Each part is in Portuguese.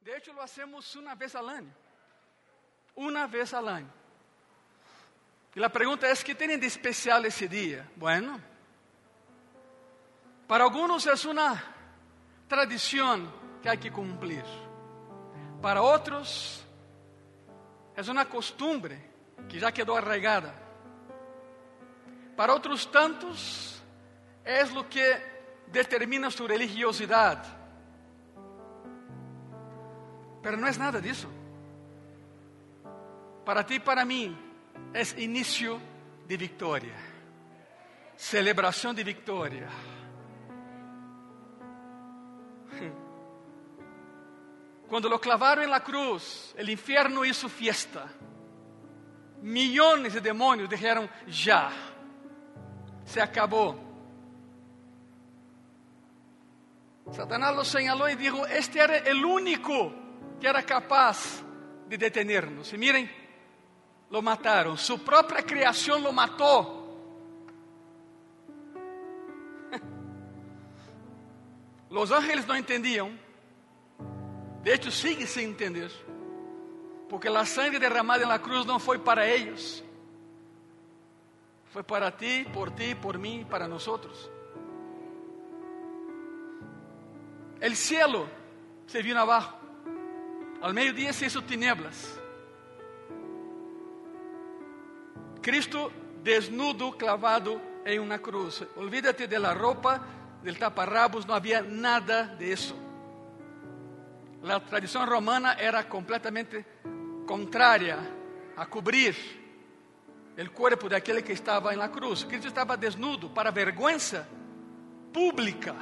De hecho, lo hacemos una vez al año. Una vez al año. Y la pregunta es, ¿qué tienen de especial ese día? Bueno, para algunos es una tradición que hay que cumplir. Para otros es una costumbre que ya quedó arraigada. Para otros tantos es lo que determina su religiosidad. Pero no es nada de eso. Para ti y para mí es inicio de victoria, celebración de victoria. Cuando lo clavaron en la cruz, el infierno hizo fiesta. Millones de demonios dijeron, ya, se acabó. Satanás lo señaló y dijo, este era el único que era capaz de detenernos. Y miren, lo mataron, su propia creación lo mató. Los ángeles no entendían, de hecho siguen sin entender, porque la sangre derramada en la cruz no fue para ellos, fue para ti, por ti, por mí, para nosotros. El cielo se vino abajo, al mediodía se hizo tinieblas. Cristo desnudo, clavado en una cruz. Olvídate de la ropa, del taparrabos, no había nada de eso. La tradición romana era completamente contraria a cubrir el cuerpo de aquel que estaba en la cruz. Cristo estaba desnudo para vergüenza pública.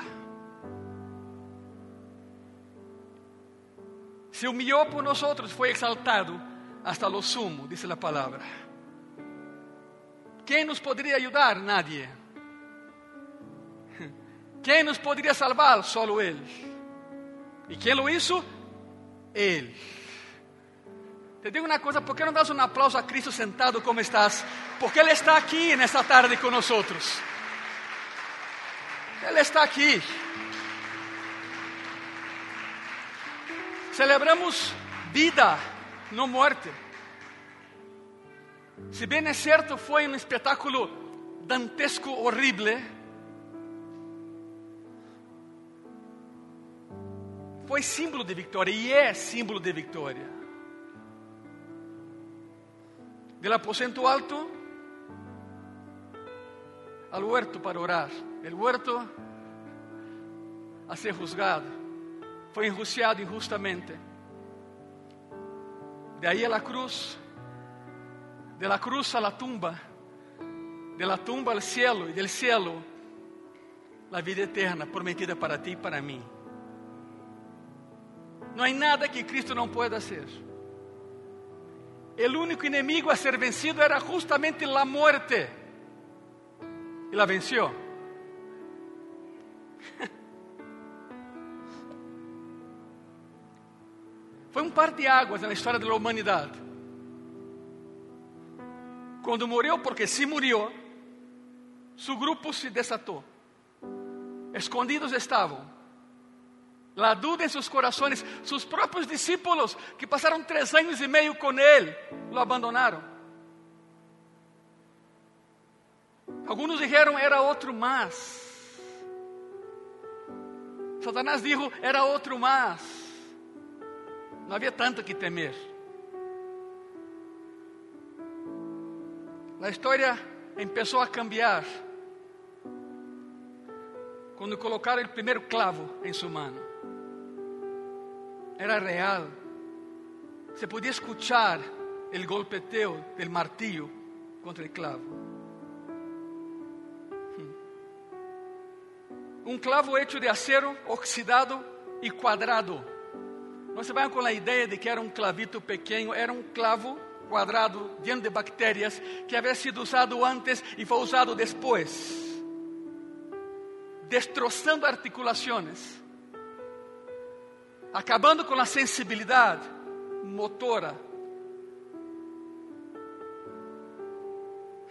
Se humilló por nosotros, fue exaltado hasta lo sumo, dice la palabra. ¿Quién nos podría ayudar? Nadie. ¿Quién nos podría salvar? Solo Él. ¿Y quién lo hizo? Él. Te digo una cosa, ¿por no das un aplauso a Cristo sentado como estás? Porque Él está aquí en esta tarde con nosotros. Él está aquí. Celebramos vida, no muerte. Si bien es cierto, fue un espectáculo dantesco, horrible, foi símbolo de vitória e é símbolo de vitória. Del aposento alto al huerto para orar, el huerto a ser juzgado, foi enjuiciado injustamente. De ahí a la cruz, de la cruz a la tumba, de la tumba al cielo y del cielo la vida eterna prometida para ti y para mí. No hay nada que Cristo no pueda hacer. El único enemigo a ser vencido era justamente la muerte. Y la venció. Foi um par de águas na história da humanidade. Quando morreu, porque se murió, su grupo se desatou. Escondidos estavam. La duda en sus corazones, sus propios discípulos que pasaron tres años y medio con él, lo abandonaron. Algunos dijeron era otro más. Satanás dijo era otro más. No había tanto que temer. La historia empezó a cambiar cuando colocaron el primer clavo en su mano. Era real. Se podía escuchar el golpeteo del martillo contra el clavo. Un clavo hecho de acero oxidado y cuadrado. No se vayan con la idea de que era un clavito pequeño, era un clavo cuadrado lleno de bacterias que había sido usado antes y fue usado después, destrozando articulaciones, acabando com a sensibilidade motora.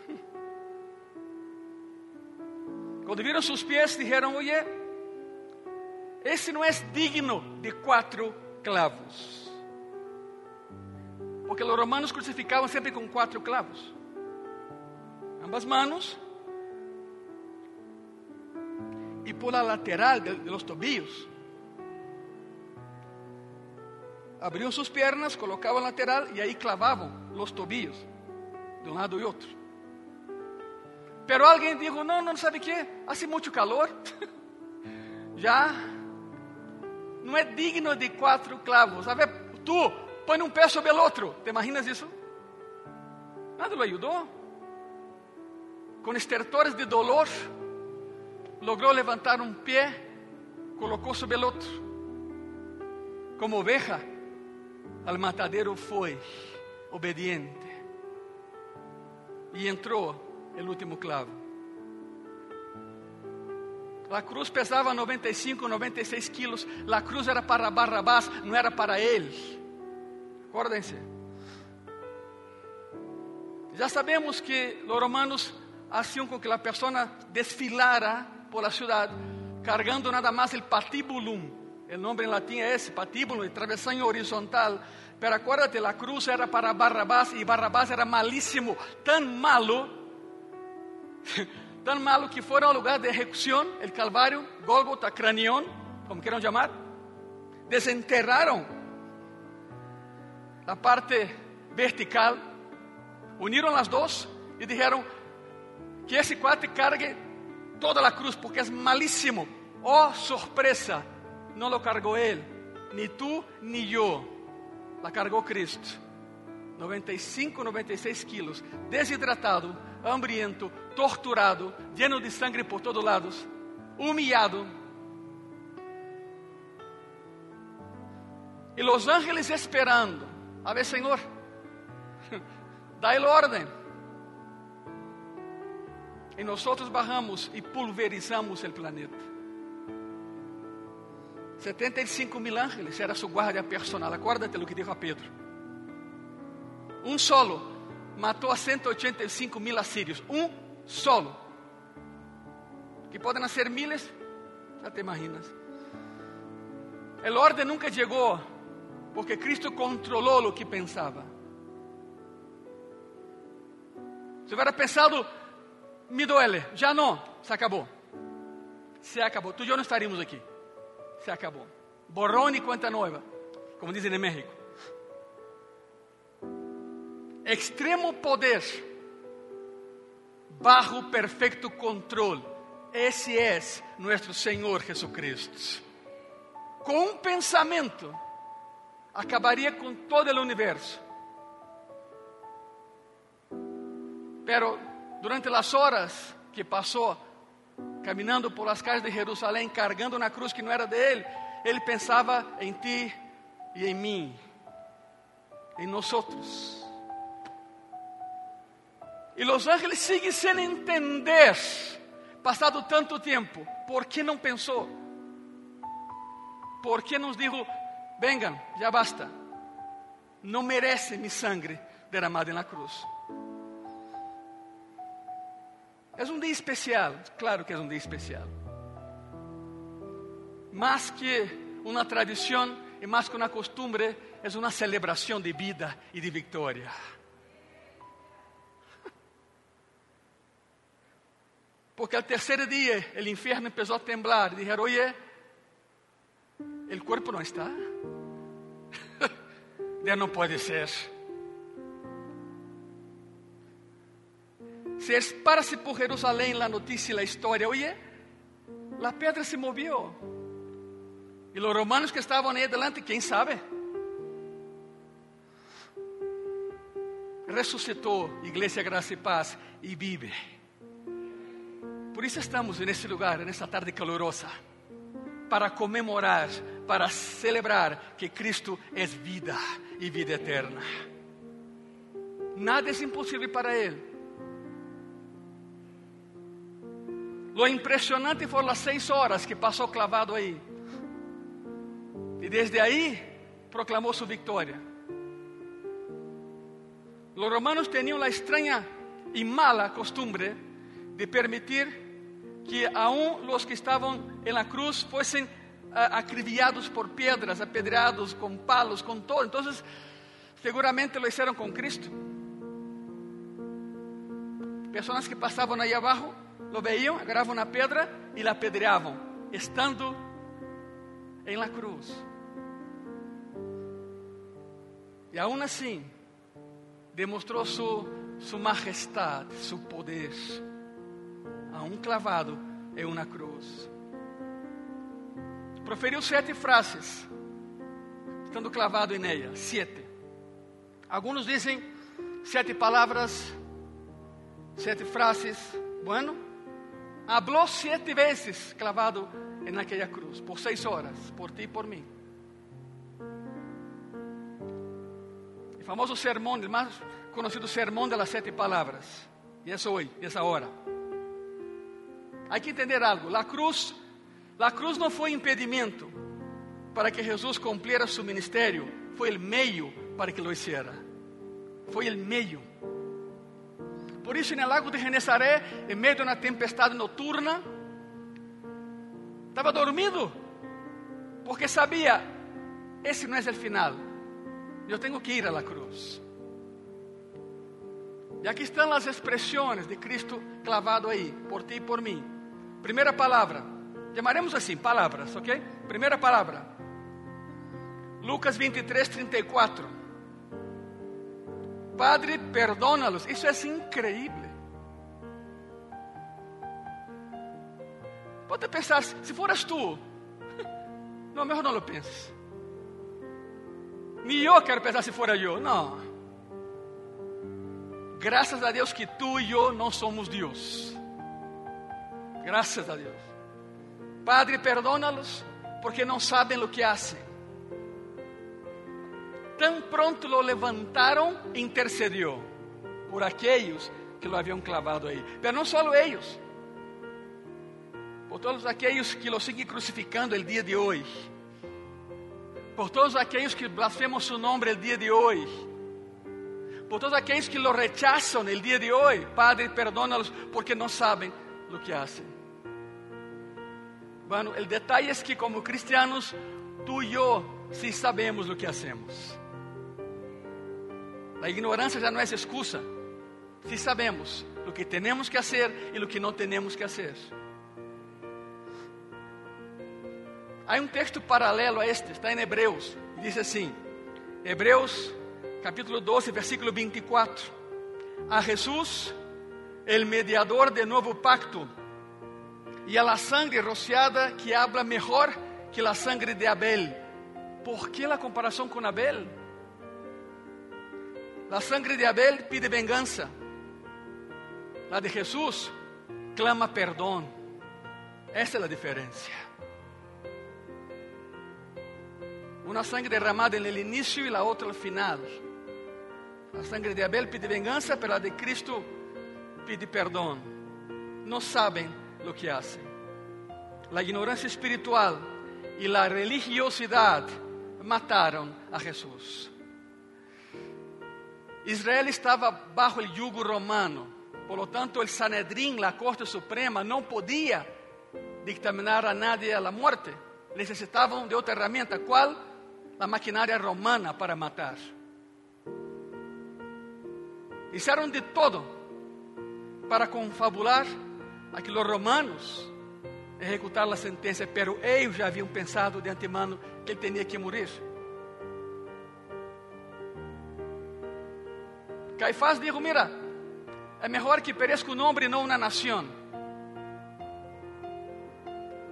Quando viram seus pés, disseram: Oye, esse não é digno de quatro clavos. Porque os romanos crucificavam sempre com quatro clavos. Ambas manos y por la lateral de, de los tobillos. Abriam sus piernas, colocavam lateral e aí clavavam os tobillos de um lado e outro. Pero alguém dijo, não, não sabe que, hace muito calor, já não é digno de quatro clavos. A ver, tu põe um pé sobre o outro, te imaginas isso? Nada lo ajudou. Com estertores de dolor, logrou levantar um pé, colocou sobre o outro. Como oveja, al matadero foi obediente e entrou o último clavo. A cruz pesava 95, 96 quilos. A cruz era para Barrabás, não era para ele. Acordem-se. Já sabemos que os romanos haciam com que a pessoa desfilara por la ciudad cargando nada más el patibulum. El nombre en latín es ese, patíbulo, el travesaño horizontal. Pero acuérdate, la cruz era para Barrabás y Barrabás era malísimo, tan malo, tan malo que fueron al lugar de ejecución, el Calvario, Golgota, Cranión, como quieran llamar, desenterraron la parte vertical, unieron las dos y dijeron que ese cuate cargue toda a cruz, porque é malíssimo. Oh, sorpresa, não lo cargou ele, ni tu ni eu, la cargou Cristo. 95, 96 quilos, desidratado, hambriento, torturado, lleno de sangue por todos lados, humilhado. E os ángeles esperando. A ver, Senhor, dá-lhe ordem. E nós barramos e pulverizamos o planeta. 75 mil ángeles era sua guarda personal. Acuérdate lo que dijo a Pedro. Um solo matou a 185 mil assírios. Um solo. Que podem nascer miles, já te imaginas. El orden nunca chegou, porque Cristo controlou o que pensava. Se hubiera pensado, me duele, já não, se acabou. Se acabou. Tu e eu não estaríamos aqui. Se acabou. Borrón e conta nova, como dizem em México. Extremo poder, bajo perfeito controle. Esse é nosso Senhor Jesucristo. Com um pensamento, acabaria com todo o universo. Pero durante as horas que passou caminhando por las calles de Jerusalém, cargando na cruz que não era dele, ele pensava em ti e em mim, em nós outros. E os ángeles seguem sem entender, passado tanto tempo, por que não pensou? Por que nos dijo, vengan, já basta, não merece mi sangre derramada na cruz. É um dia especial, claro que é um dia especial. Mais que uma tradição e mais que uma costumbre, é uma celebração de vida e de vitória. Porque al terceiro dia, o inferno começou a temblar e dijeron, oye, el cuerpo não está. ya não pode ser. Se esparce por Jerusalém a notícia e a história, oye, a pedra se moveu. E os romanos que estavam aí adelante, quem sabe? Ressuscitou, Igreja Graça e Paz, e vive. Por isso estamos nesse lugar, nessa tarde calorosa, para comemorar, para celebrar que Cristo é vida e vida eterna. Nada é impossível para Ele. Lo impressionante foram as seis horas que passou clavado aí. E desde aí proclamou sua vitória. Os romanos tinham a estranha e mala costumbre de permitir que aún los que estavam en la cruz fossem acribillados por piedras, apedreados con palos, con todo. Entonces, seguramente lo hicieron con Cristo. Personas que pasaban ahí abajo, lo veían, agarraban una piedra y la apedreaban, estando en la cruz. Y aún así, demostró su, su majestad, su poder, aún clavado em uma cruz. Proferiu sete frases, estando clavado em ela, sete. Alguns dizem sete palavras, sete frases. Bueno, hablou sete vezes clavado naquela cruz, por seis horas, por ti e por mim. O famoso sermão, o mais conhecido sermão das sete palavras. E é hoje, essa hora. Há que entender algo. A cruz, a cruz não foi impedimento para que Jesus cumpriera seu ministério, foi o meio para que lo hiciera. Foi o meio. Por isso, no lago de Genezaré, em meio de uma tempestade noturna, estava dormido, porque sabia: esse não é o final. Eu tenho que ir à cruz. E aqui estão as expressões de Cristo clavado aí, por ti e por mim. Primeira palavra, chamaremos assim, palavras, ok? Primeira palavra, Lucas 23, 34. Padre, perdónalos. Isso é increíble. Pode pensar, se foras tu, não, melhor não lo penses. Nem eu quero pensar se fora eu, não. Graças a Deus que tu e eu não somos Deus. Graças a Deus. Padre, perdónalos porque não sabem o que hacen. Tão pronto lo levantaram, intercedió por aqueles que lo haviam clavado aí. Mas não só eles, por todos aqueles que lo siguen crucificando el dia de hoje, por todos aqueles que blasfemam su nome el dia de hoje, por todos aqueles que lo rechazam el dia de hoje, Padre, perdónalos porque não sabem o que hacen. Bueno, o detalhe é que como cristianos, tu e eu sim sabemos o que hacemos. A ignorância já não é excusa. Sim sabemos o que temos que fazer e o que não temos que fazer. Há um texto paralelo a este, está em Hebreus, e diz assim: Hebreus, capítulo 12, versículo 24. A Jesus, el mediador de novo pacto, e a sangre rociada que habla mejor que la sangre de Abel. ¿Por qué la comparación con Abel? La sangre de Abel pide venganza. La de Jesús clama perdón. Esa es la diferencia. Una sangre derramada en el inicio y la otra al final. La sangre de Abel pide venganza, pero la de Cristo pide perdón. No saben lo que hacen. La ignorancia espiritual y la religiosidad mataron a Jesús. Israel estava bajo o yugo romano, por lo tanto, o Sanedrim, a Corte Suprema, não podia dictaminar a nadie a la muerte. Necessitavam de outra ferramenta, qual? A maquinária romana para matar. Fizeram de todo para confabular a que os romanos executaram a sentença, pero eles já haviam pensado de antemano que ele tinha que morrer. Caifás disse: Mira, é melhor que pereça um homem e não uma nação.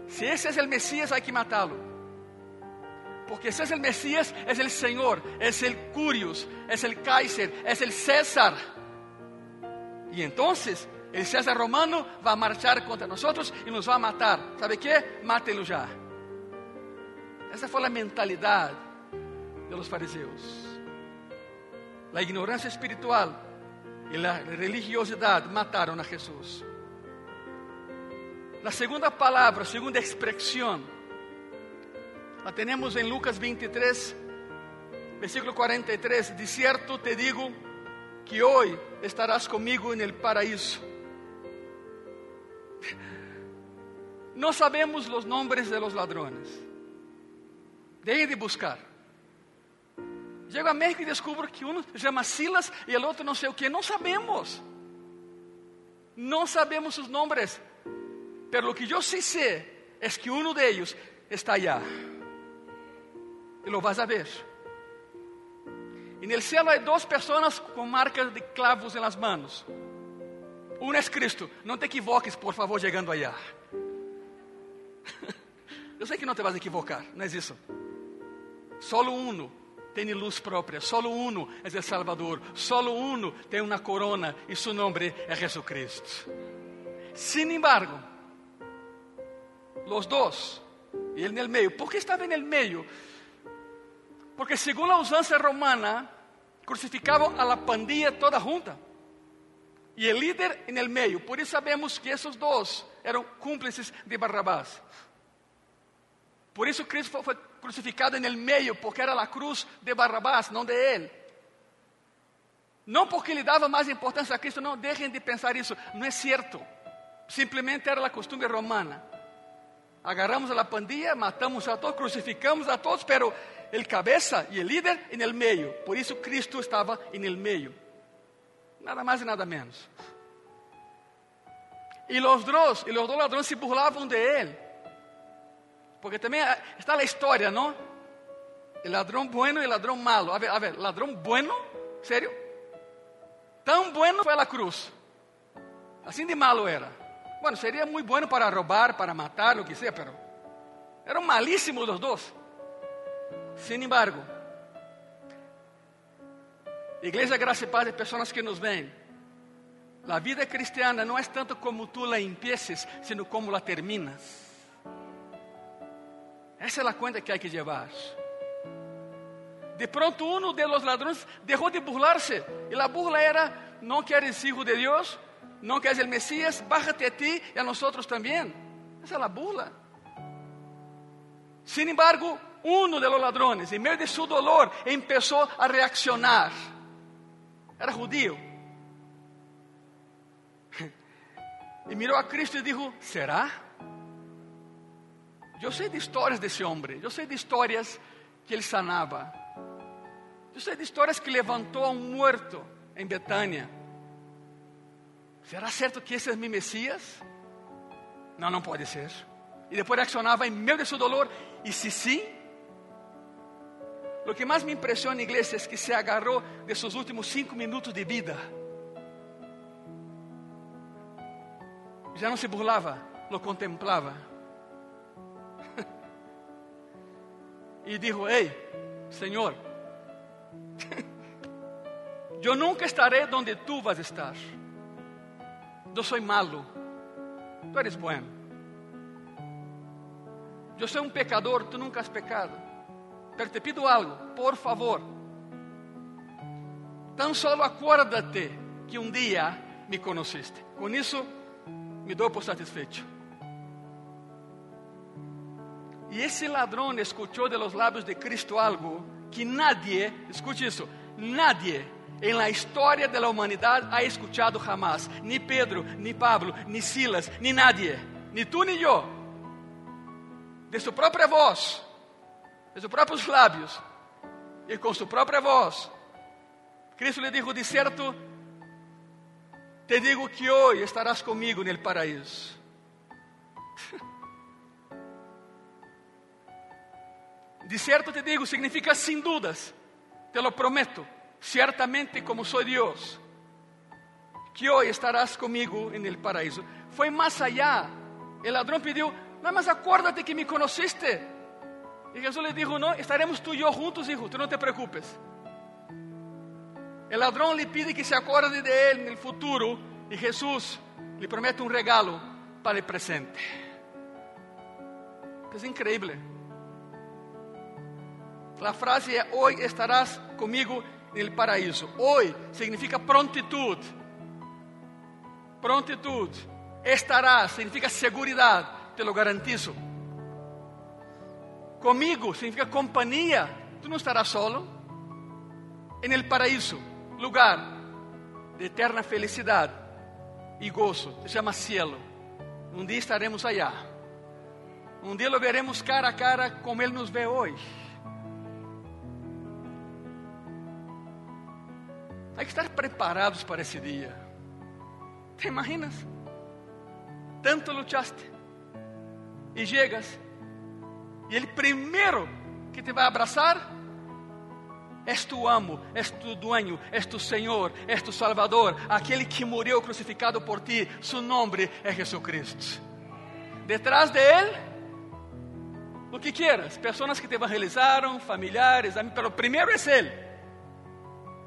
Se esse é o Messias, há que matá-lo. Porque se é o Messias, é o Senhor, é o Curios, é o Kaiser, é o César. E então, El César romano va a marchar contra nosotros y nos va a matar. ¿Sabe qué? Mátelo ya. Esa fue la mentalidad de los fariseos. La ignorancia espiritual y la religiosidad mataron a Jesús. La segunda palabra, segunda expresión, la tenemos en Lucas 23, versículo 43. De cierto te digo que hoy estarás conmigo en el paraíso. No sabemos los nombres de los ladrones. Dejen de buscar. Llego a México e descubro que um se chama Silas e o outro não sei o que. Não sabemos. Não sabemos os nomes. Pero lo que eu sí sé es que um de ellos está allá. E lo vas a ver. E no céu há duas pessoas com marcas de clavos em las manos. Um é Cristo. Não te equivoques, por favor, chegando allá. Eu sei que não te vas equivocar, não é isso. Solo uno tem luz própria, solo uno é o Salvador, solo uno tem uma corona e seu nome é Jesus Cristo. Sin embargo, los dos, e ele no meio, ¿por que estava no meio? Porque segundo a usança romana, crucificavam a la pandilla toda junta. E o líder no meio. Por isso sabemos que esses dois eram cúmplices de Barrabás. Por isso Cristo foi crucificado no meio, porque era a cruz de Barrabás, não de ele. Não porque lhe dava mais importância a Cristo, não, deixem de pensar isso, não é certo. Simplesmente era a costume romana. Agarramos a la pandilla, matamos a todos, crucificamos a todos, pero el cabeza y el líder en el medio. Por eso Cristo estaba en el medio. Nada más y nada menos. Y los dos, y los dos ladrones se burlaban de él. Porque también está la historia, ¿no? El ladrón bueno y el ladrón malo. A ver, a ver, ladrón bueno, ¿serio? Tan bueno fue a cruz. Así de malo era. Bueno, sería muy bueno para robar, para matar, lo que sea, pero eran malísimos los dos. Sin embargo, Igreja Graça e Paz de pessoas que nos veem. A vida cristiana não é tanto como tu la empieces, sino como la terminas. Essa é a conta que há que levar. De pronto, um de los ladrões deixou de burlar-se, e a burla era: não queres hijo de Deus, não queres el Mesías, bájate a ti e a nosotros também. Essa é a burla. Sin embargo, um de los ladrones, em meio de seu dolor, começou a reaccionar. Era judío. E mirou a Cristo e disse: Será? Eu sei de histórias desse homem, eu sei de histórias que ele sanava, eu sei de histórias que levantou a um morto em Betânia. Será certo que esse é meu Messias? Não, não pode ser. E depois reaccionava em meio de dolor, e se sim, o que mais me impressiona, igreja, é que se agarrou de seus últimos cinco minutos de vida. Já não se burlava, lo contemplava. e dijo: Ei, Senhor, eu nunca estarei onde tu vas estar. Eu sou malo, tu eres bueno. Eu sou um pecador, tu nunca has pecado. Pero te pido algo, por favor. Tan solo acuérdate que um dia me conheciste. Com isso, me dou por satisfeito. E esse ladrão escutou de los lábios de Cristo algo que nadie, escute isso, nadie em la história da humanidade ha escuchado jamás. Ni Pedro, ni Pablo, ni Silas, ni nadie, ni tu ni eu. De sua própria voz, de seus próprios lábios e com sua própria voz. Cristo lhe disse: De certo, te digo que hoje estarás comigo no paraíso. De certo te digo, significa sem dúvidas, te lo prometo, certamente como sou Deus, que hoje estarás comigo no paraíso. Foi mais allá. O ladrão pediu: Não, mas acuérdate que me conheciste. E Jesus lhe disse: Não, estaremos tu e eu juntos, hijo, tu não te preocupes. O ladrão lhe pede que se acorde de ele no futuro e Jesus lhe promete um regalo para o presente. É incrível. A frase é: Hoje estarás comigo no paraíso. Hoje significa prontitude. Prontitude. Estarás significa segurança, te lo garantizo. Comigo significa companhia. Tu não estarás solo. Em el paraíso, lugar de eterna felicidade e gozo, se chama cielo. Um dia estaremos allá. Um dia lo veremos cara a cara como ele nos vê hoje. Há que estar preparados para esse dia. Te imaginas? Tanto lutaste e chegas y el primero que te va a abrazar es tu amo, es tu dueño, es tu Señor, es tu Salvador, aquel que murió crucificado por ti. Su nombre es Jesucristo. Detrás de Él, lo que quieras, personas que te evangelizaron, familiares, pero primero es Él.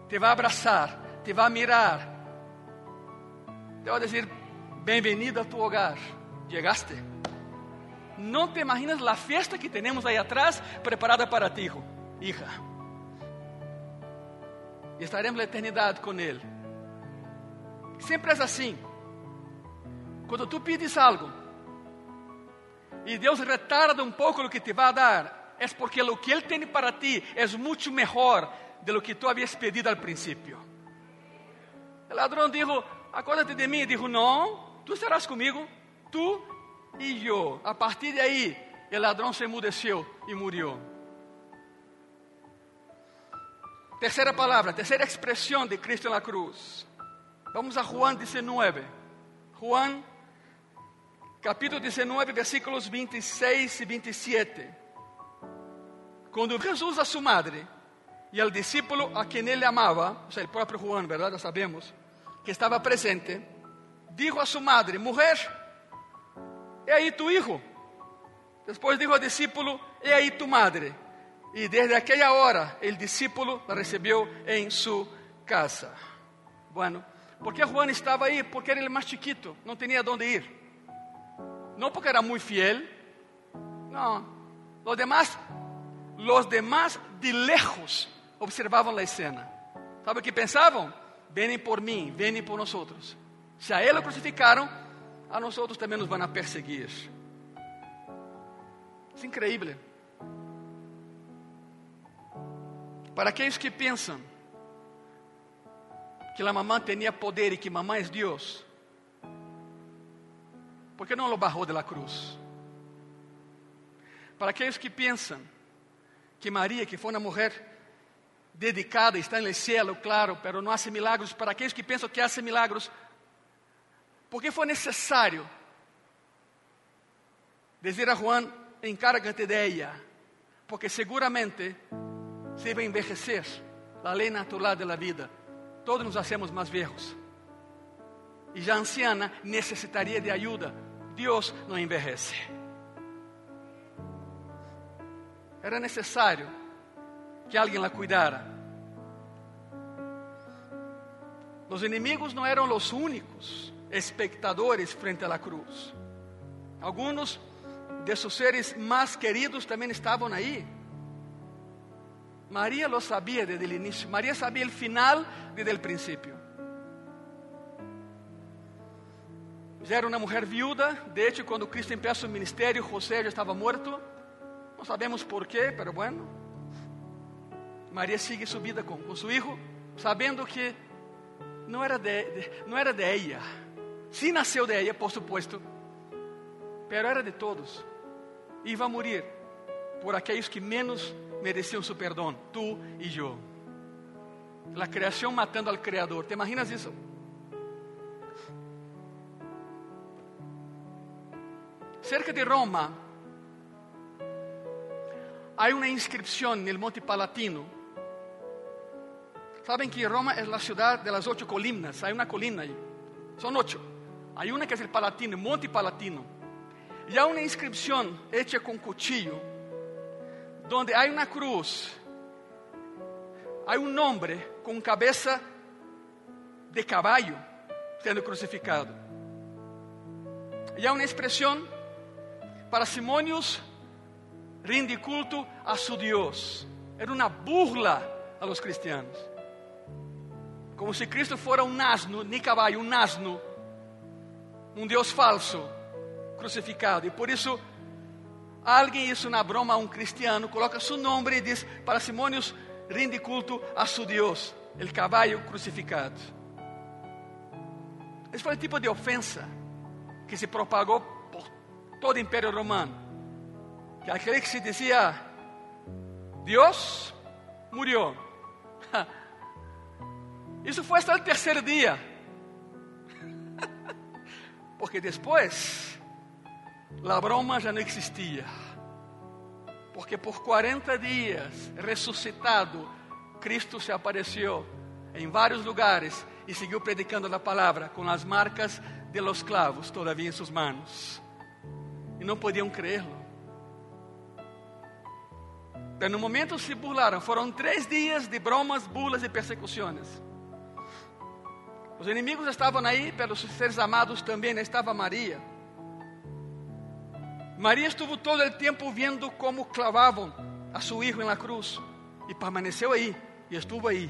Te va a abrazar, te va a mirar, te va a decir, bienvenido a tu hogar, llegaste. No te imaginas la fiesta que tenemos ahí atrás preparada para ti, hijo, hija e estaremos na eternidade com Ele. Sempre é assim. Quando tu pedes algo e Deus retarda um pouco o que te vai dar, é porque o que Ele tem para ti é muito melhor de lo que tu havias pedido al princípio. O ladrão disse: Acuérdate de mim. E disse: Não, tu serás comigo, tu e eu. A partir de aí, o ladrão se emudeceu e morreu. Terceira palavra, terceira expressão de Cristo na cruz. Vamos a Juan 19. Juan, capítulo 19, versículos 26 e 27. Quando Jesus a sua madre e ao discípulo a quem ele amava, ou seja, o próprio Juan, verdade? Sabemos, que estava presente, dijo a sua madre: Mulher, é aí tu hijo. Depois dijo ao discípulo: É aí tu madre. E desde aquela hora, o discípulo la recebeu em sua casa. Bueno, ¿por que Juan estava aí? Porque era o mais chiquito, não tinha onde ir. Não porque era muito fiel, não. Los demás, los demás de lejos observavam a escena. ¿Sabe o que pensavam? Vêm por mim, vêm por nós. Se a ele crucificaram, a nós também nos vão a perseguir. É incrível. Para aqueles que pensam que a mamã tinha poder e que mamã é Deus, por que não lo barrou de la cruz? Para aqueles que pensam que Maria, que foi uma mulher dedicada, está no céu, claro, pero não hace milagros, para aqueles que pensam que hace milagros, por que foi necessário dizer a Juan, encárgate de ella, porque seguramente se vai envelhecer, a lei natural da vida, todos nos hacemos mais viejos. E já anciana necessitaria de ajuda. Deus não envelhece. Era necessário que alguém la cuidara. Os inimigos não eram os únicos espectadores frente à cruz. Alguns de seus seres mais queridos também estavam aí. María lo sabía desde el inicio. María sabía el final desde el principio. Já era uma mulher viúva. De hecho, Cristo empieza su ministério, José já estava morto. Não sabemos por quê, pero bueno. Maria sigue sua vida com, com seu filho, sabendo que não era de, de, era de ella. Sim nasceu de ella, por supuesto, pero era de todos. E vai morrer por aqueles que menos mereciam seu perdão, tu e eu. A criação matando al Criador. ¿Te imaginas isso? Cerca de Roma, há uma inscrição no Monte Palatino. Sabem que Roma é a cidade de las ocho colinas. Há uma colina aí. São oito. Há uma que é o Palatino, Monte Palatino. E há uma inscrição hecha com cuchillo donde hay una cruz, hay un hombre con cabeza de caballo siendo crucificado. Y hay una expresión, para Simonios rinde culto a su Dios. Era una burla a los cristianos. Como si Cristo fuera un asno, ni caballo, un asno, un Dios falso, crucificado. Y por eso alguém isso na broma um cristiano, coloca seu nome e diz: Para Simônios, rinde culto a seu Deus, o cavalo crucificado. Esse foi o tipo de ofensa que se propagou por todo o Império Romano. Que aquele que se dizia Deus morreu. Isso foi hasta o terceiro dia. Porque depois, a broma já não existia. Porque por 40 dias, ressuscitado, Cristo se apareceu em vários lugares e seguiu predicando a palavra com as marcas de los clavos todavía em suas manos. E não podiam creerlo. Pero no momento se burlaram. Foram três dias de bromas, bulas e persecuções. Os inimigos estavam aí, pelos seres amados também estava Maria. Maria estuvo todo o tempo vendo como clavavam a seu filho na cruz e permaneceu aí e estuvo aí.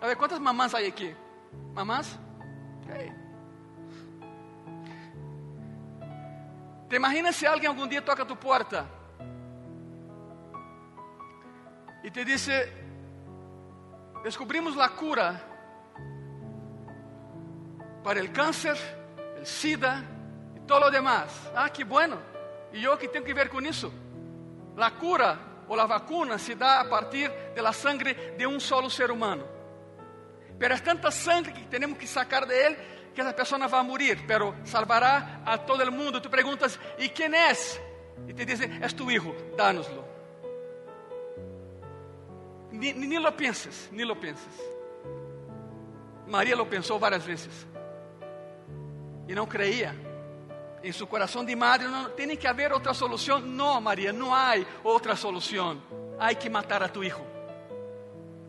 A ver, quantas mamãs há aqui? Mamãs? Okay. Te imaginas se alguém algum dia toca a tua porta e te diz: Descobrimos a cura para o câncer, o SIDA e todo o demás. Ah, que bueno. E eu que tenho que ver com isso? A cura ou a vacuna se dá a partir da sangre de um solo ser humano. Pero é tanta sangre que temos que sacar de ele que essa pessoa vai morrer, pero salvará a todo el mundo. Tu perguntas, ¿y quem é? E te dizem, é tu hijo, dánoslo. Ni, ni lo penses, ni lo penses. Maria lo pensou várias vezes e não creia. Em seu coração de madre, não tem que haver outra solução. Não, Maria, não há outra solução. Há que matar a tu hijo.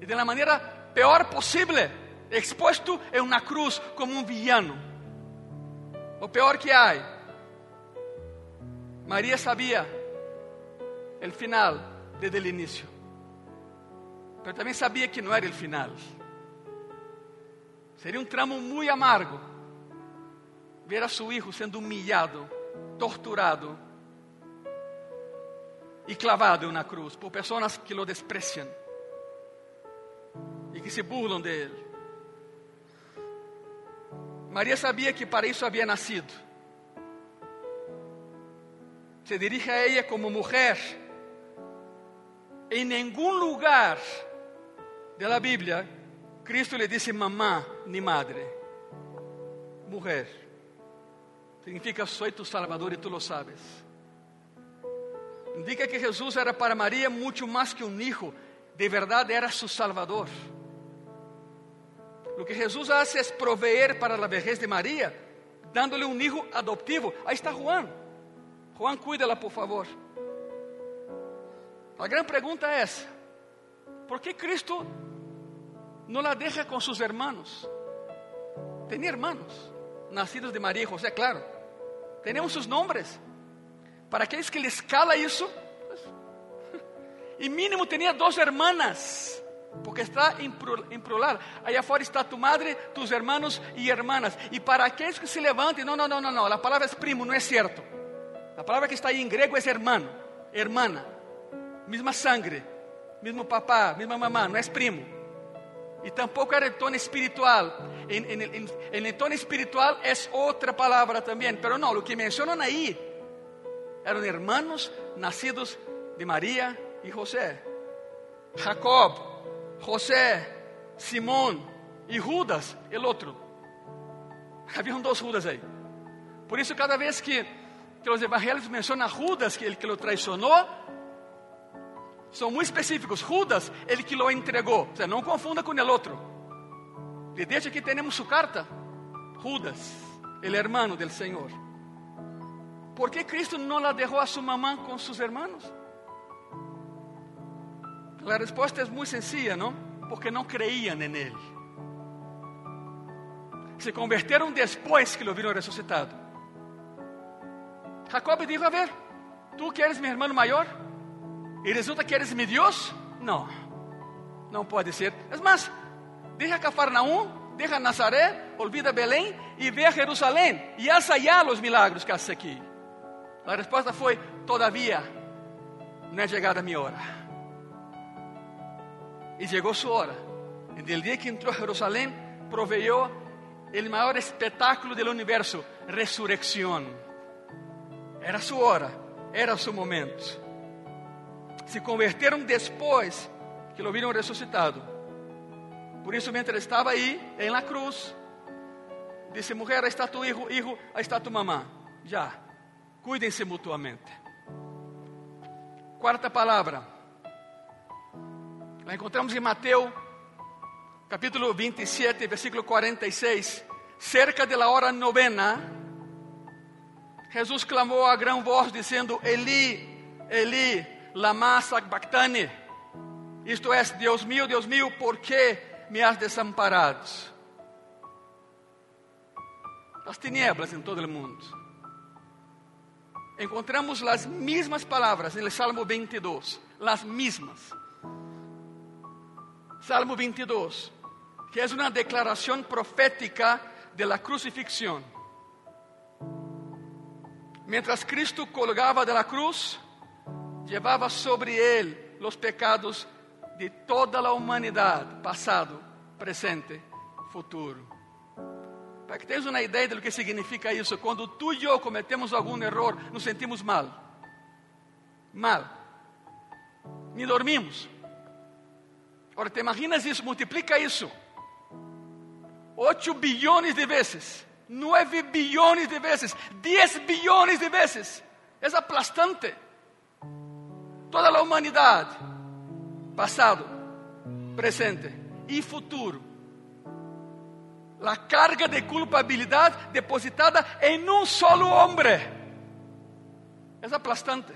E de la maneira pior possível expuesto em uma cruz como um villano. O pior que há. Maria sabia o final desde o início, mas também sabia que não era o final. Seria um tramo muito amargo ver a seu filho sendo humilhado, torturado e clavado uma cruz por pessoas que lo despreciam e que se burlam de ele. Maria sabia que para isso havia nascido. Se dirige a ella como mulher. Em nenhum lugar da Bíblia, Cristo lhe disse mamã nem madre. Mulher. Significa, soy tu Salvador e tu lo sabes. Indica que Jesus era para Maria muito mais que um hijo. De verdade, era su Salvador. Lo que Jesús hace es proveer para la vejez de María, dándole un hijo adoptivo. Ahí está Juan. Juan, cuídala, por favor. La gran pregunta es, ¿por qué Cristo no la deja con sus hermanos? Tenía hermanos, nacidos de María y José, claro. Tenemos sus nombres. Para aquellos que les cala eso, y mínimo tenía dos hermanas porque está em plural. Aí fora está tu madre, tus hermanos e hermanas. E para aqueles que se levantem, não, não, não, não, não. A palavra é primo, não é certo. A palavra que está aí em grego é hermano, hermana. Mesma sangre, mesmo papá, mesma mamã, não é primo. E tampouco era em tono espiritual. Em, em tono espiritual é outra palavra também. Mas não, o que mencionam aí eram hermanos nascidos de Maria e José. Jacob, José, Simón e Judas, el outro. Haviam dois Judas aí. Por isso, cada vez que, que os evangelhos mencionam Judas, que ele que lo traicionou, são muito específicos. Judas, ele que lo entregou. Ou seja, não confunda com o outro. E deixa que temos sua carta. Judas, el hermano del Senhor. ¿Por que Cristo não la deixou a sua mamã com seus hermanos? La respuesta es muy sencilla, ¿no? Porque no creían en Él. Se convirtieron después que lo vieron resucitado. Jacob dijo, a ver, ¿tú que eres mi hermano mayor? ¿Y resulta que eres mi Dios? No, no puede ser. Es más, deja Cafarnaúm, deja Nazaret, olvida Belén y ve a Jerusalén y haz allá los milagros que haces aquí. La respuesta fue, todavía no ha llegado mi hora. E chegou sua hora. E del dia que entrou a Jerusalém, proveiu o maior espetáculo do universo, ressurreição. Era sua hora, era seu momento. Se converteram depois que lo viram ressuscitado. Por isso, mientras estava aí, em la cruz, disse: Mulher, está tu hijo, hijo, está tu mamã. Já, cuidem-se mutuamente. Quarta palavra, la encontramos em Mateus, capítulo 27, versículo 46. Cerca de la hora novena, Jesus clamou a grande voz, dizendo: Eli, Eli, lama sabachthani. Isto é, Deus meu, Deus meu, por que me has desamparado? As tinieblas em todo o mundo. Encontramos as mesmas palavras no Salmo 22, as mesmas. Salmo 22, que é uma declaração profética de la crucifixión. Mientras Cristo colgaba de la cruz, llevaba sobre él los pecados de toda la humanidad, pasado, presente, futuro. Para que tenhas uma ideia do que significa isso, quando tu e eu cometemos algum erro, nos sentimos mal. Mal. Ni dormimos. Agora, te imaginas isso, multiplica isso. 8 bilhões de vezes, 9 bilhões de vezes, 10 bilhões de vezes. É aplastante. Toda a humanidade, passado, presente e futuro. A carga de culpabilidade depositada em um solo homem. É aplastante.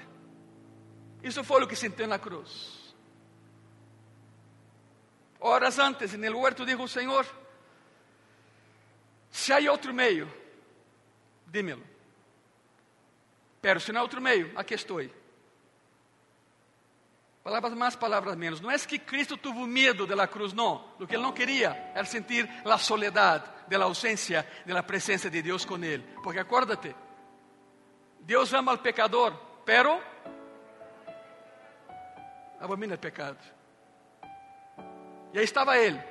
Isso foi o que sentiu na cruz. Horas antes, no huerto, dijo: Senhor, se há outro meio, dímelo. Pero se não há outro meio, aqui estou. Palavras mais, palavras menos. Não é que Cristo teve medo da cruz, não. O que ele não queria era sentir a soledade, da ausência da presença de Deus com ele. Porque acuérdate, Deus ama al pecador, pero abomina o pecado. E aí estava ele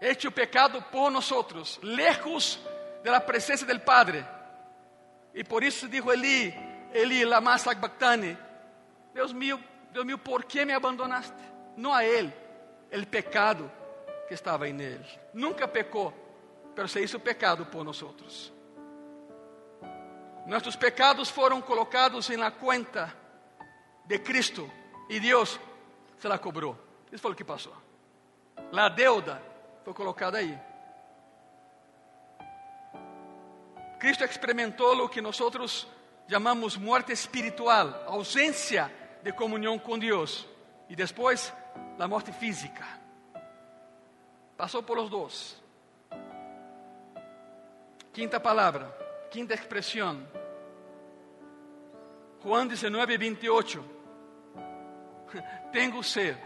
hecho o pecado por nosotros, lejos de la presencia del Padre. Y por eso dijo Eli, Eli, lama sabachthani, Deus mío, Deus mío, ¿por qué me abandonaste? No a él, el pecado que estava en él. Nunca pecou, pero se hizo pecado por nosotros. Nuestros pecados foram colocados en la cuenta de Cristo y Dios se la cobrou. Isso foi o que passou. La deuda foi colocada aí. Cristo experimentou o que nós chamamos morte espiritual, ausência de comunhão com Deus, e depois a morte física. Passou por os dois. Quinta palavra, quinta expressão. Juan 19, 28. Tengo sede.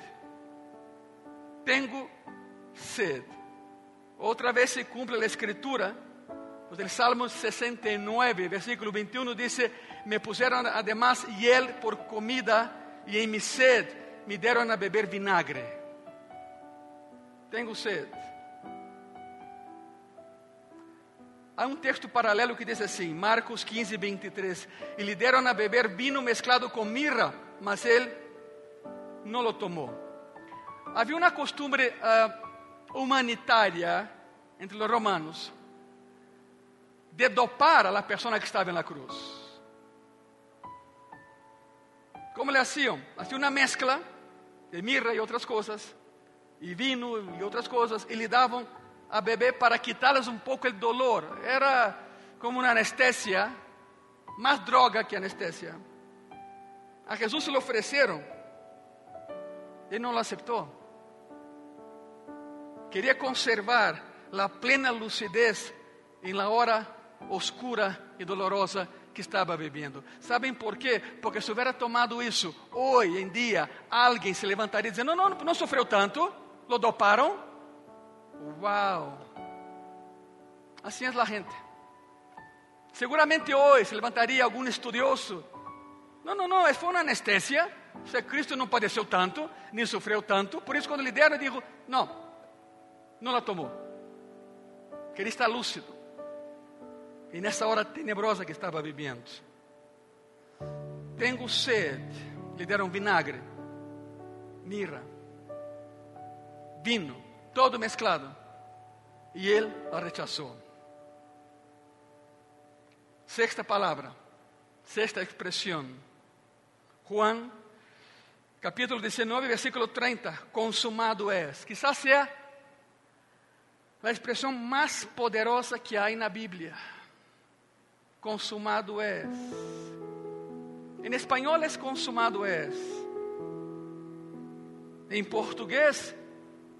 Tengo sed. Outra vez se cumpre a escritura, el Salmo 69, versículo 21 dice, me pusieron además hiel por comida y en mi sed me dieron a beber vinagre. Tengo sed. Há um texto paralelo que diz assim, Marcos 15, 23, e lhe deram a beber vinho mesclado com mirra, mas ele não lo tomou. Havia uma costumbre uh, humanitaria entre os romanos de dopar a la persona que estava na cruz. Como le hacían? Hacían una mezcla de mirra y otras cosas, y vino y otras cosas, y le daban a beber para quitarles un poco el dolor. Era como una anestesia, más droga que anestesia. A Jesús se lo ofrecieron, y no lo aceptó. Queria conservar a plena lucidez em la hora oscura e dolorosa que estava bebendo. Sabem por quê? Porque se houvera tomado isso hoje em dia, alguém se levantaria dizendo: não, não, não sofreu tanto, lo doparam. Uau! Assim é a gente. Seguramente hoje se levantaria algum estudioso. Não, não, não, foi uma anestesia. Se Cristo não padeceu tanto, nem sofreu tanto. Por isso, quando lhe deram, digo: não, não la tomou. Queria estar lúcido. E nessa hora tenebrosa que estava vivendo. Tenho sede. Lhe deram vinagre, mirra, vinho, todo mezclado. Y él la rechazó. Sexta palavra, sexta expressão. Juan, capítulo 19, versículo 30. Consumado es. Quizás sea a expressão mais poderosa que há na Bíblia. Consumado es. Em espanhol é consumado es. Em português,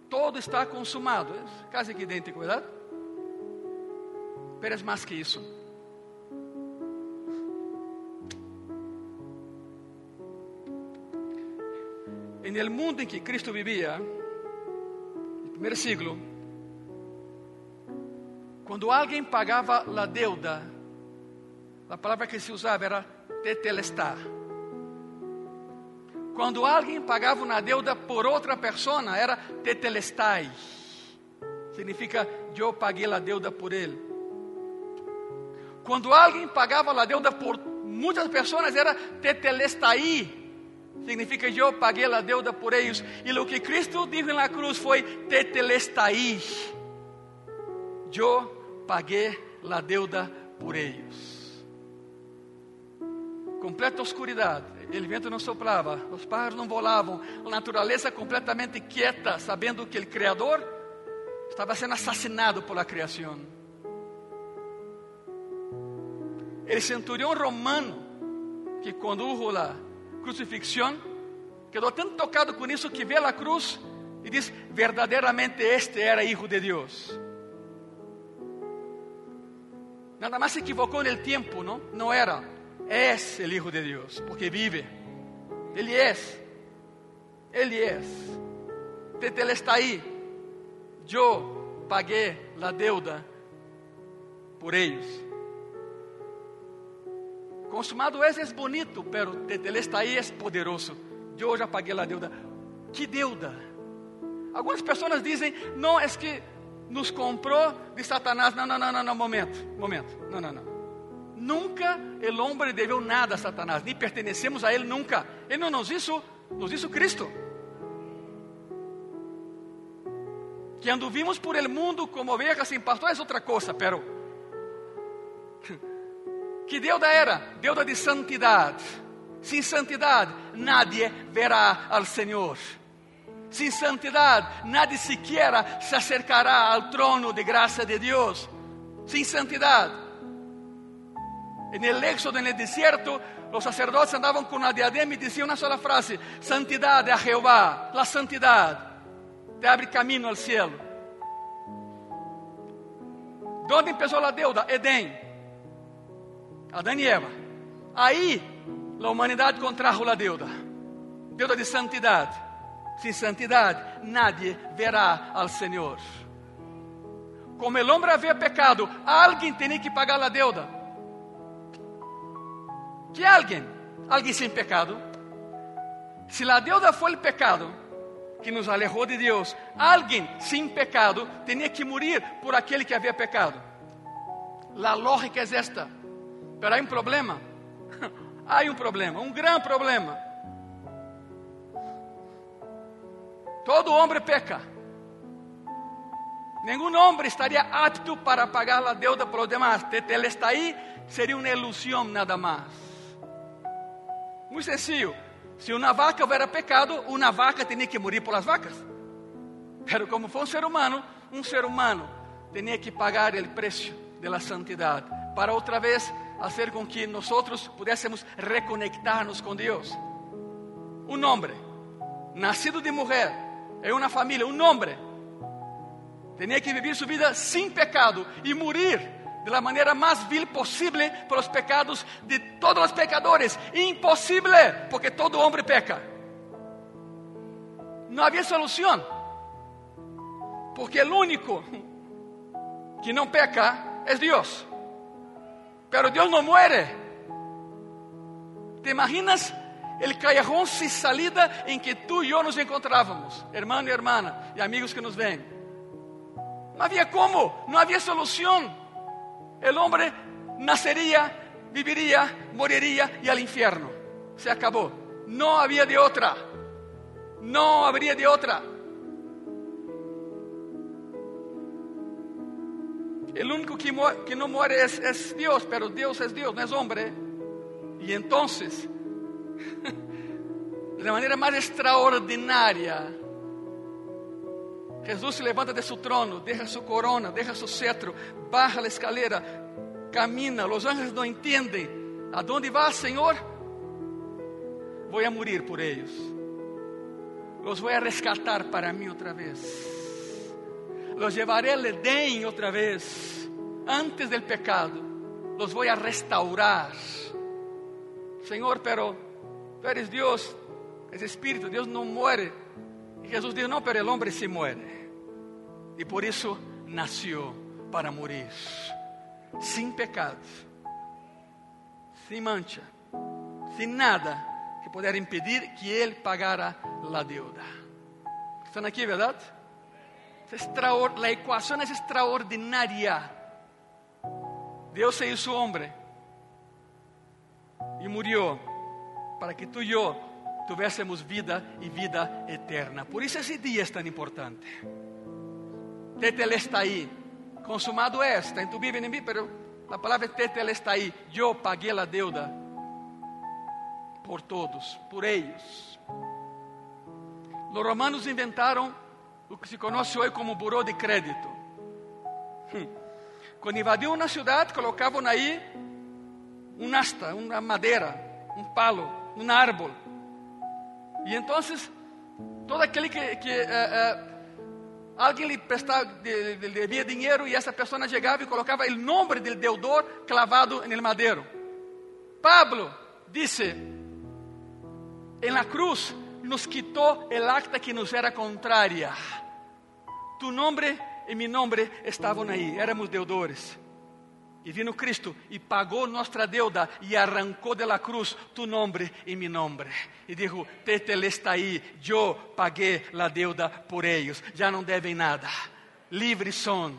todo está consumado. É quase que idêntico, verdade? Pero é mais que isso. En el mundo em que Cristo vivia, no primeiro siglo, quando alguém pagava a deuda, a palavra que se usava era tetelestar. Quando alguém pagava uma deuda por outra pessoa, era tetelestai. Significa, eu paguei a deuda por ele. Quando alguém pagava a deuda por muitas pessoas, era tetelestai. Significa, eu paguei a deuda por eles. E o que Cristo disse na cruz foi tetelestai. Eu paguei a deuda por eles completa oscuridade. O vento não soprava, os pájaros não volavam, a natureza completamente quieta, sabendo que o Criador estava sendo assassinado pela criação. O centurião romano que condujo a crucifixão quedou tão tocado com isso que vê a cruz e diz: verdadeiramente este era Hijo de Deus. Nada mais se equivocou no tempo, não? Não era es el Hijo de Dios, porque vive. Él es. Él es. Él está ahí. Yo pagué la deuda por ellos. Consumado es es bonito, pero Él está ahí es poderoso. Eu já paguei a deuda. Que deuda? Algumas pessoas dizem, não, é que nos comprou de Satanás. Não, não, não, não, momento, momento. Não, não, não. Nunca el hombre deveu nada a Satanás, ni pertenecemos a Ele nunca. Ele não nos hizo, nos hizo Cristo. Que anduvimos por el mundo como ovejas sem pastor é outra coisa, pero que deuda era? Deuda de santidade. Sem santidade, nadie verá al Senhor. Sem santidade, nadie sequer se acercará ao trono de graça de Deus. Sem santidade, En el éxodo, en el desierto, los sacerdotes andaban con una diadema y decían una sola frase, santidad a Jehová, la santidad te abre camino al cielo. ¿Dónde empezó la deuda? Edén. Adán y Eva. Ahí la humanidad contrajo la deuda. Deuda de santidad. Sin santidad nadie verá al Señor. Como el hombre había pecado, alguien tenía que pagar la deuda que alguém, alguém sem pecado, se a deuda foi o pecado que nos alejou de Deus, alguém sem pecado tinha que morir por aquele que havia pecado. A lógica é esta. Pero há um problema. há um problema, um grande problema. Todo homem peca. Nenhum homem estaria apto para pagar a deuda por os demás. Ele está aí, seria uma ilusão nada mais. Muito sencillo. Se uma vaca houvera pecado, uma vaca tinha que morir por vacas. Pero como foi um ser humano, um ser humano tinha que pagar o preço da santidade para outra vez fazer com que nós pudéssemos reconectar-nos com Deus. Um homem nascido de mulher, em uma família, um homem, tinha que viver sua vida sem pecado e morir de la más vil posible por los pecados de todos los pecadores. Imposible, porque todo hombre peca. No había solución, porque el único que no peca es Dios. Pero Dios no muere. ¿Te imaginas el callejón sin salida en que tú y yo nos encontrábamos, hermano y hermana, y amigos que nos ven? No había cómo, no había solución el hombre nacería, viviría, moriría y al infierno. Se acabó. No había de otra. No habría de otra. El único que, no muere es, es, Dios, pero Dios es Dios, no es hombre. Y entonces, de la manera más extraordinaria, Jesús se levanta de su trono, deja su corona, deja su cetro, baja la escalera, camina. Los ángeles no entienden. ¿A dónde va, Señor? Voy a morir por ellos. Los voy a rescatar para mí otra vez. Los llevaré al Edén otra vez, antes del pecado. Los voy a restaurar. Señor, pero tú eres Dios, es Espíritu, Dios no muere. Y Jesús dijo, no, pero el hombre sí muere. Y por eso nació para morir, sin pecado, sin mancha, sin nada que pudiera impedir que Él pagara la deuda. ¿Están aquí, verdad? La ecuación es extraordinaria. Dios se hizo hombre y murió para que tú y yo tuviésemos vida y vida eterna. Por eso ese día es tan importante. Tetel está ahí. Consumado es, está en tu y en mí, pero la palabra Tetel está ahí. Yo pagué la deuda por todos, por ellos. Los romanos inventaron lo que se conoce hoy como buró de crédito. Hmm. Cuando invadió una ciudad, colocaban ahí un asta, una madera, un palo, un árbol. Y entonces, todo aquel que, que, eh, eh, alguien le prestaba, le, le debía dinero y esa persona llegaba y deudor clavado en el madero. Pablo dice, en la cruz nos quitó el acta que nos era contraria. Tu nombre y mi nombre estaban ahí, éramos deudores. E vino Cristo e pagou nossa deuda e arrancou de la cruz tu nombre e mi nombre. E dijo, Tetel está aí, eu paguei la deuda por eles, já não devem nada. Livres são,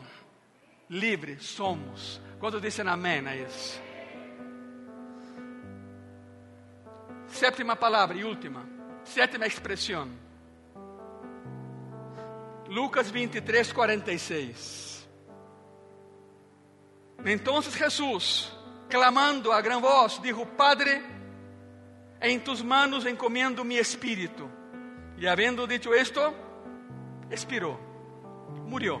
livres somos. Quando dizem amém a isso? Sétima palavra e última, sétima expressão. Lucas 23, 46. Entonces Jesús, clamando a gran voz, dijo, Padre, en tus manos encomiendo mi espíritu. Y habiendo dicho esto, expiró, murió.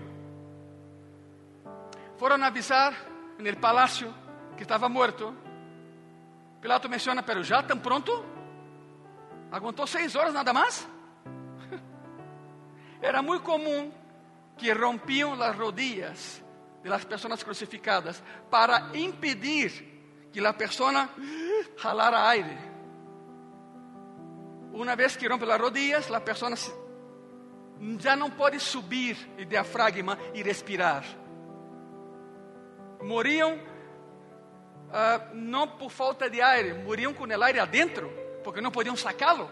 A avisar en el palacio que estaba muerto. Pilato menciona, pero ya tan pronto, aguantó seis horas nada más. Era muy común que rompían las rodillas de las personas crucificadas para impedir que la persona jalara aire. Una vez que rompe las rodillas, la persona ya no puede subir el diafragma y respirar. Morían ah, no por falta de aire, morían con el aire adentro, porque no podían sacarlo.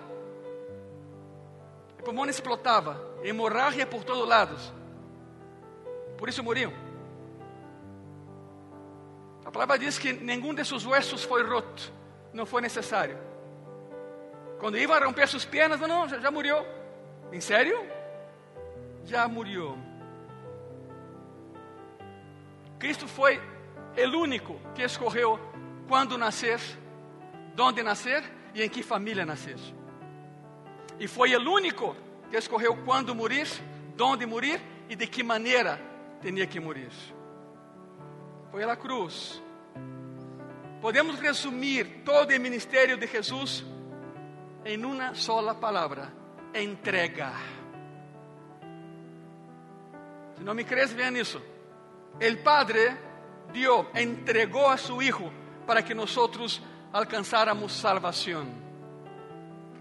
El pulmón explotaba, hemorragia por todos lados. Por isso moriam. A palavra diz que nenhum de seus huesos foi roto, não foi necessário. Quando iam a romper suas pernas, não, não, já, já morreu. Em sério? Já morreu. Cristo foi o único que escolheu quando nascer, onde nascer e em que família nascer. E foi o único que escolheu quando morir, onde morir e de que maneira tinha que morir. Foi a cruz. Podemos resumir todo o ministério de Jesus em uma sola palavra: entrega. Se não me crees, vean isso. El Padre dio, entregou a su Hijo para que nosotros alcanzáramos salvación.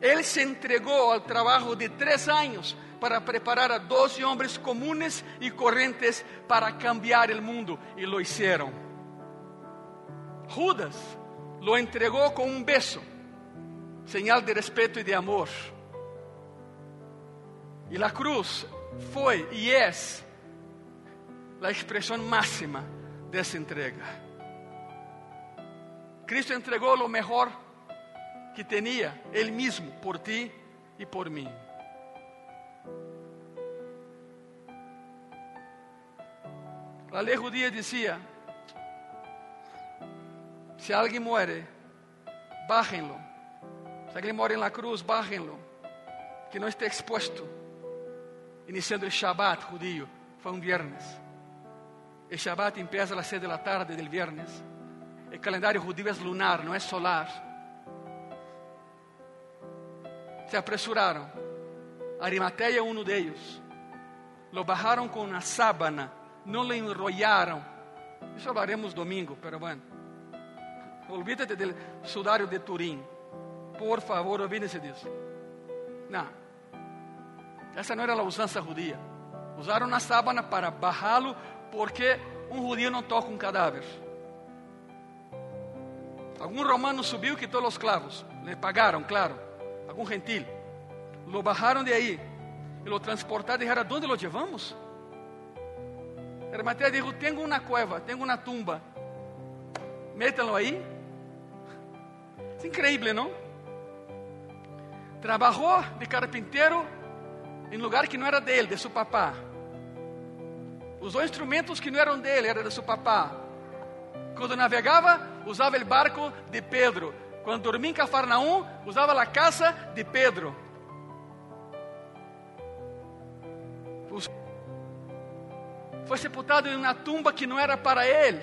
Él se entregó al trabajo de tres años para preparar a 12 hombres comunes y corrientes para cambiar el mundo y lo hicieron. Judas lo entregó con un beso, señal de respeto y de amor. Y la cruz fue y es la expresión máxima de esa entrega. Cristo entregó lo mejor que tenía Él mismo por ti y por mí. La ley judía decía, si alguien muere, bájenlo. Si alguien muere en la cruz, bájenlo. Que no esté expuesto. Iniciando el Shabbat judío, fue un viernes. El Shabbat empieza a las 6 de la tarde del viernes. El calendario judío es lunar, no es solar. Se apresuraram. Arimateia, uno de ellos. Lo bajaron con una sábana. No lo enrollaron. Isso hablaremos domingo, pero bueno. Olvídate del sudario de Turín. Por favor, olvídense disso. Não. Essa não era a usança judia. Usaram uma sábana para barrá-lo, porque um judío não toca um cadáver. Algum romano subiu e quitou os clavos. Le pagaram, claro. Algum gentil. Lo bajaram de aí. E lo transportaram. Dijeron, ¿dónde lo llevamos? Arimatea dijo, tengo una cueva, tengo una tumba. Métanlo ahí. Es increíble, ¿no? Trabajó de carpintero em lugar que não era dele, de seu papá. Usou instrumentos que não eram dele, era de seu papá. Quando navegava, usava o barco de Pedro. Quando dormia em Cafarnaum, usava a casa de Pedro. Foi sepultado em uma tumba que não era para ele.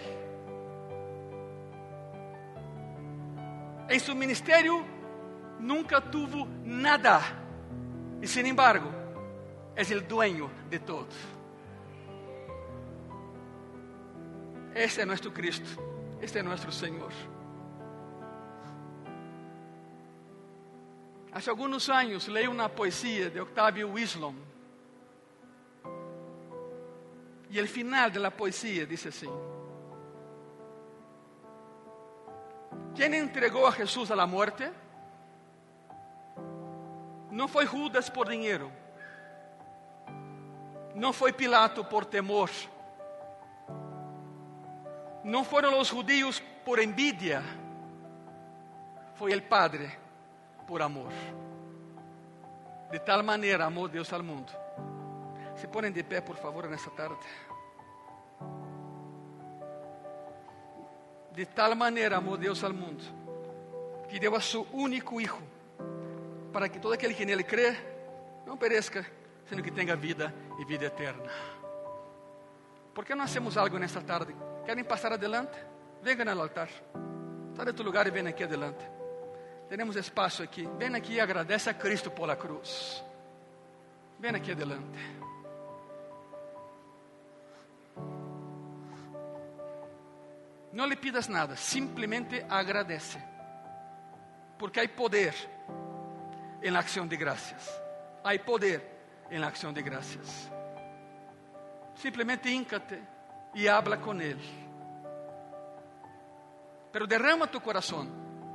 Em seu ministério, nunca tuvo nada. E, sin embargo, é o dueño de todo. Este é nosso Cristo. Este é nosso Senhor. Há alguns anos leí uma poesia de Octavio Wislom. E o final da poesia diz assim: Quem entregou a Jesus a la muerte? Não foi Judas por dinheiro. Não foi Pilato por temor. Não foram os judios por envidia. Foi o Padre por amor. De tal maneira amou Deus ao mundo. Se ponem de pé, por favor, nessa tarde. De tal maneira amou Deus ao mundo, que deu a seu único Hijo, para que todo aquele que nele crê não pereça, sino que tenha vida e vida eterna. ¿Por que não hacemos algo nesta tarde? Querem passar adelante? Venham ao altar. Sai de tu lugar e venham aqui adelante. Temos espaço aqui. Venha aqui e agradece a Cristo por la cruz. Venha aqui adelante. Não lhe pidas nada, simplesmente agradece. Porque há poder em la acción de gracias. Há poder em la acción de gracias. Simplesmente híncate e habla com Ele. Pero derrama tu coração.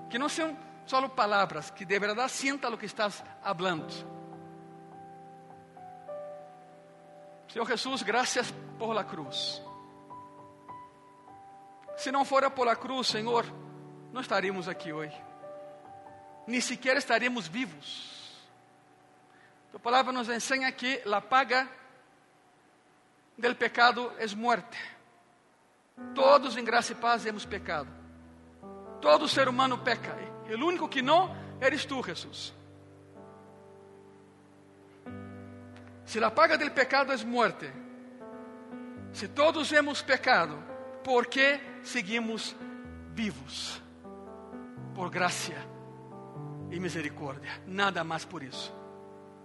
Que não sejam só palavras, que de verdade sienta lo que estás hablando. Senhor Jesus, graças por la cruz. Se não fora por la cruz, Senhor, não estaríamos aqui hoje. Ni sequer estaríamos vivos. Tu palavra nos ensina que a paga del pecado é muerte. Todos em graça e paz hemos pecado. Todo ser humano peca. E o único que não eres tu, Jesus. Se a paga del pecado é muerte, se todos hemos pecado, ¿por que seguimos vivos? Por gracia e misericórdia, nada mais por isso.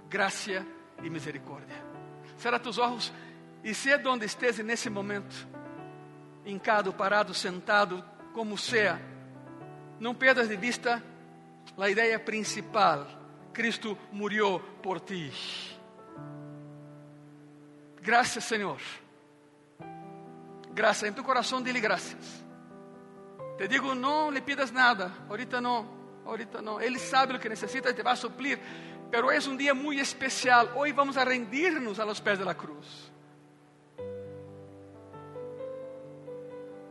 Graça e misericórdia. Cerra tus olhos e se onde esteja nesse momento, hincado, parado, sentado, como seja, não perdas de vista a ideia principal: Cristo morreu por ti. Graças, Senhor. Graças em tu coração, dile graças. Te digo, não lhe pidas nada, ahorita não, ahorita não. Ele sabe o que necessita e te vai suplir. Pero é um dia muito especial. Hoje vamos a rendirnos a los pés de la cruz.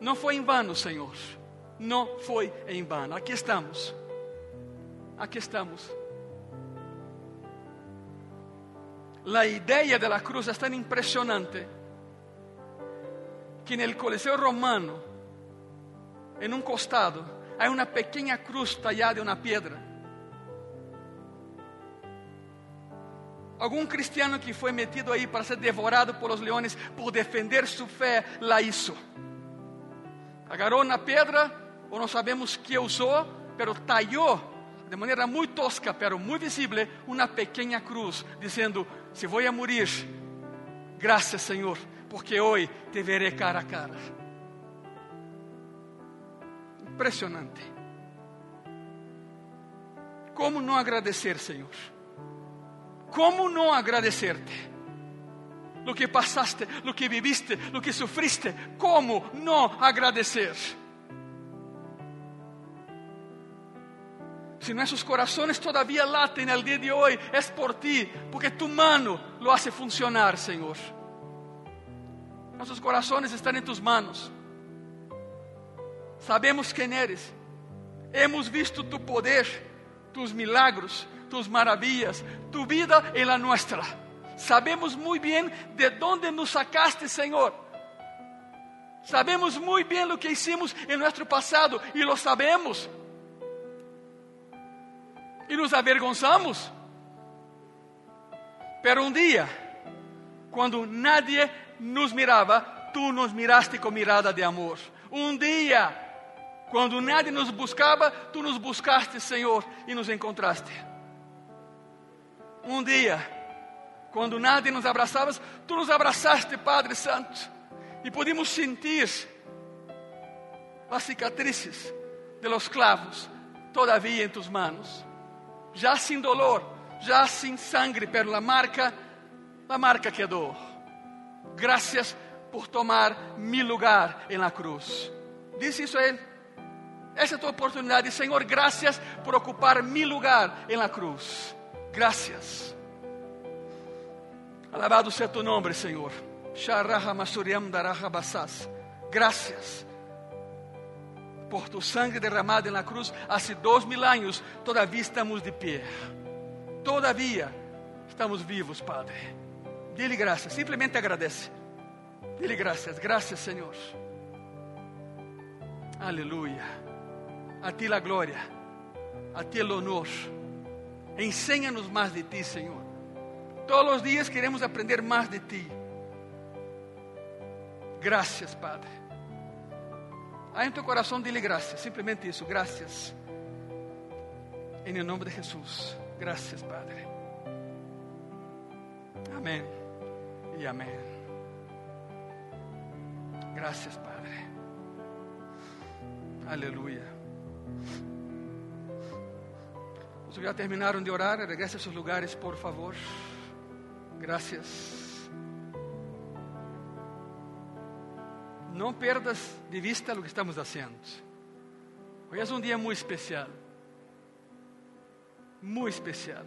Não foi em vano, Senhor. Não foi em vano. Aqui estamos. Aqui estamos. A ideia da cruz é tão impressionante que en el Coliseo Romano, en un costado, hay una pequeña cruz tallada de una piedra. Algum cristiano que foi metido aí para ser devorado pelos leões por defender sua fé, la hizo. Agarrou na pedra, ou não sabemos que usou, pero tallou de maneira muito tosca, pero muito visível, uma pequena cruz, dizendo: Se vou a morir, graças Senhor, porque hoje te veré cara a cara. Impressionante. Como não agradecer, Senhor? Como não agradecer-te? Lo que passaste, lo que viviste, lo que sufriste, como não agradecer? Si nuestros corazones todavía laten el día de hoy, es por ti, porque tu mano lo hace funcionar, Señor. Nuestros corazones están en tus manos. Sabemos quién eres. Hemos visto tu poder, tus milagros, tus maravillas, tu vida y la nuestra. Sabemos muy bien de dónde nos sacaste, Señor. Sabemos muy bien lo que hicimos en nuestro pasado y lo sabemos. E nos avergonzamos. Pero um dia, quando nadie nos mirava, tu nos miraste com mirada de amor. Um dia, quando nadie nos buscava, tu nos buscaste, Senhor, e nos encontraste. Um dia, quando nadie nos abraçava, tu nos abraçaste, Padre Santo, e podíamos sentir as cicatrizes de los clavos todavía em tus manos já sem dolor, já sem sangre, pero la marca, la marca quedou. Gracias por tomar mi lugar en la cruz. Disse isso a ele. Essa é a tua oportunidade, Senhor. Gracias por ocupar mi lugar en la cruz. Gracias. Alabado seja tu nome, Senhor. Gracias por tu sangue derramado en la cruz hace dos mil años, todavía estamos de pie. Todavía estamos vivos, Padre. Dile gracias, simplesmente agradece. Dile gracias, gracias, Senhor. Aleluia. A ti la glória, a ti el honor. Enséñanos más de ti, Senhor. Todos os dias queremos aprender mais de ti. Gracias, Padre. Há em teu coração, dile graças, simplesmente isso, graças. Em nome de Jesus, graças, Padre. Amém e amém. Graças, Padre. Aleluia. Os que já terminaram de orar, regresse a seus lugares, por favor. Graças. não perdas de vista o que estamos fazendo. Hoje é um dia muito especial. Muito especial.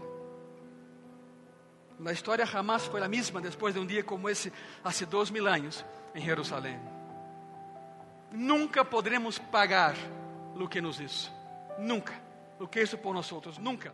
A história jamás foi a mesma depois de um dia como esse, há dois mil anos, em Jerusalém. Nunca poderemos pagar o que nos hizo. Nunca. O que isso por nós, nunca.